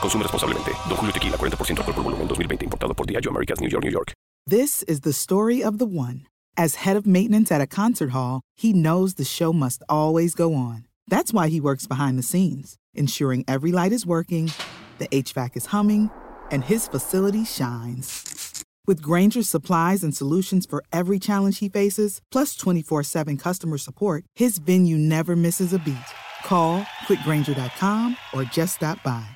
Consume responsablemente. Don Julio Tequila, 40% alcohol por volumen, 2020. Importado por Diageo Americas, New York, New York. This is the story of the one. As head of maintenance at a concert hall, he knows the show must always go on. That's why he works behind the scenes, ensuring every light is working, the HVAC is humming, and his facility shines. With Granger's supplies and solutions for every challenge he faces, plus 24 7 customer support, his venue never misses a beat. Call quickgranger.com or just stop by.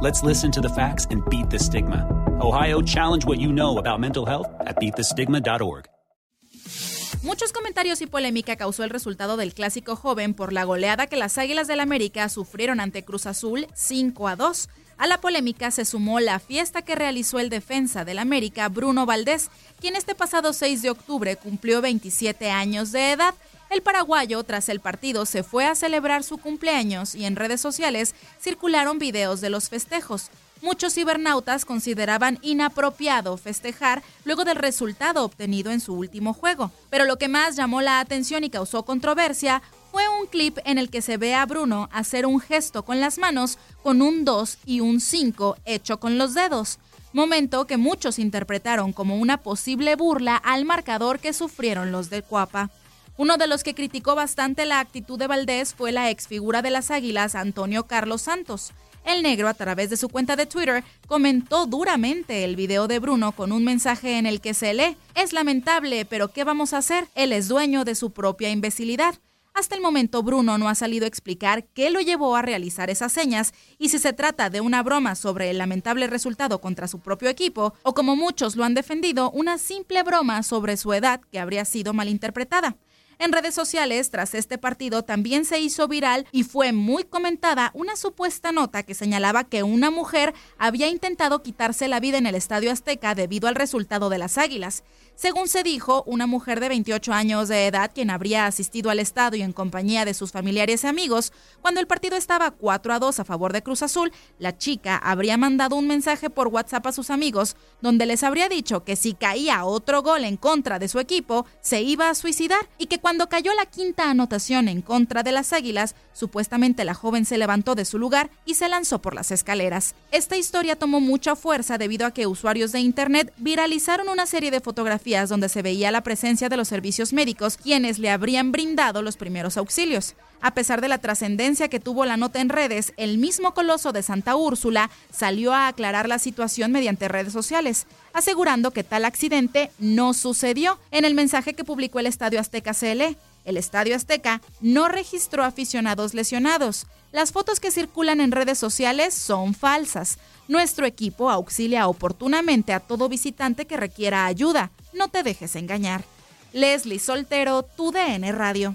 Let's listen to the facts and beat the stigma. Ohio, challenge what you know about mental health at beatthestigma.org. Muchos comentarios y polémica causó el resultado del clásico joven por la goleada que las Águilas del América sufrieron ante Cruz Azul 5 a 2. A la polémica se sumó la fiesta que realizó el defensa del América, Bruno Valdés, quien este pasado 6 de octubre cumplió 27 años de edad. El paraguayo, tras el partido, se fue a celebrar su cumpleaños y en redes sociales circularon videos de los festejos. Muchos cibernautas consideraban inapropiado festejar luego del resultado obtenido en su último juego. Pero lo que más llamó la atención y causó controversia fue un clip en el que se ve a Bruno hacer un gesto con las manos con un 2 y un 5 hecho con los dedos, momento que muchos interpretaron como una posible burla al marcador que sufrieron los de Cuapa. Uno de los que criticó bastante la actitud de Valdés fue la exfigura de las Águilas, Antonio Carlos Santos. El negro, a través de su cuenta de Twitter, comentó duramente el video de Bruno con un mensaje en el que se lee, es lamentable, pero ¿qué vamos a hacer? Él es dueño de su propia imbecilidad. Hasta el momento Bruno no ha salido a explicar qué lo llevó a realizar esas señas y si se trata de una broma sobre el lamentable resultado contra su propio equipo o como muchos lo han defendido, una simple broma sobre su edad que habría sido malinterpretada. En redes sociales, tras este partido, también se hizo viral y fue muy comentada una supuesta nota que señalaba que una mujer había intentado quitarse la vida en el Estadio Azteca debido al resultado de las Águilas. Según se dijo, una mujer de 28 años de edad, quien habría asistido al estadio en compañía de sus familiares y amigos, cuando el partido estaba 4 a 2 a favor de Cruz Azul, la chica habría mandado un mensaje por WhatsApp a sus amigos donde les habría dicho que si caía otro gol en contra de su equipo, se iba a suicidar y que cuando cayó la quinta anotación en contra de las Águilas, supuestamente la joven se levantó de su lugar y se lanzó por las escaleras. Esta historia tomó mucha fuerza debido a que usuarios de Internet viralizaron una serie de fotografías donde se veía la presencia de los servicios médicos, quienes le habrían brindado los primeros auxilios. A pesar de la trascendencia que tuvo la nota en redes, el mismo coloso de Santa Úrsula salió a aclarar la situación mediante redes sociales, asegurando que tal accidente no sucedió. En el mensaje que publicó el Estadio Azteca CL, el Estadio Azteca no registró aficionados lesionados. Las fotos que circulan en redes sociales son falsas. Nuestro equipo auxilia oportunamente a todo visitante que requiera ayuda. No te dejes engañar. Leslie Soltero, tu DN Radio.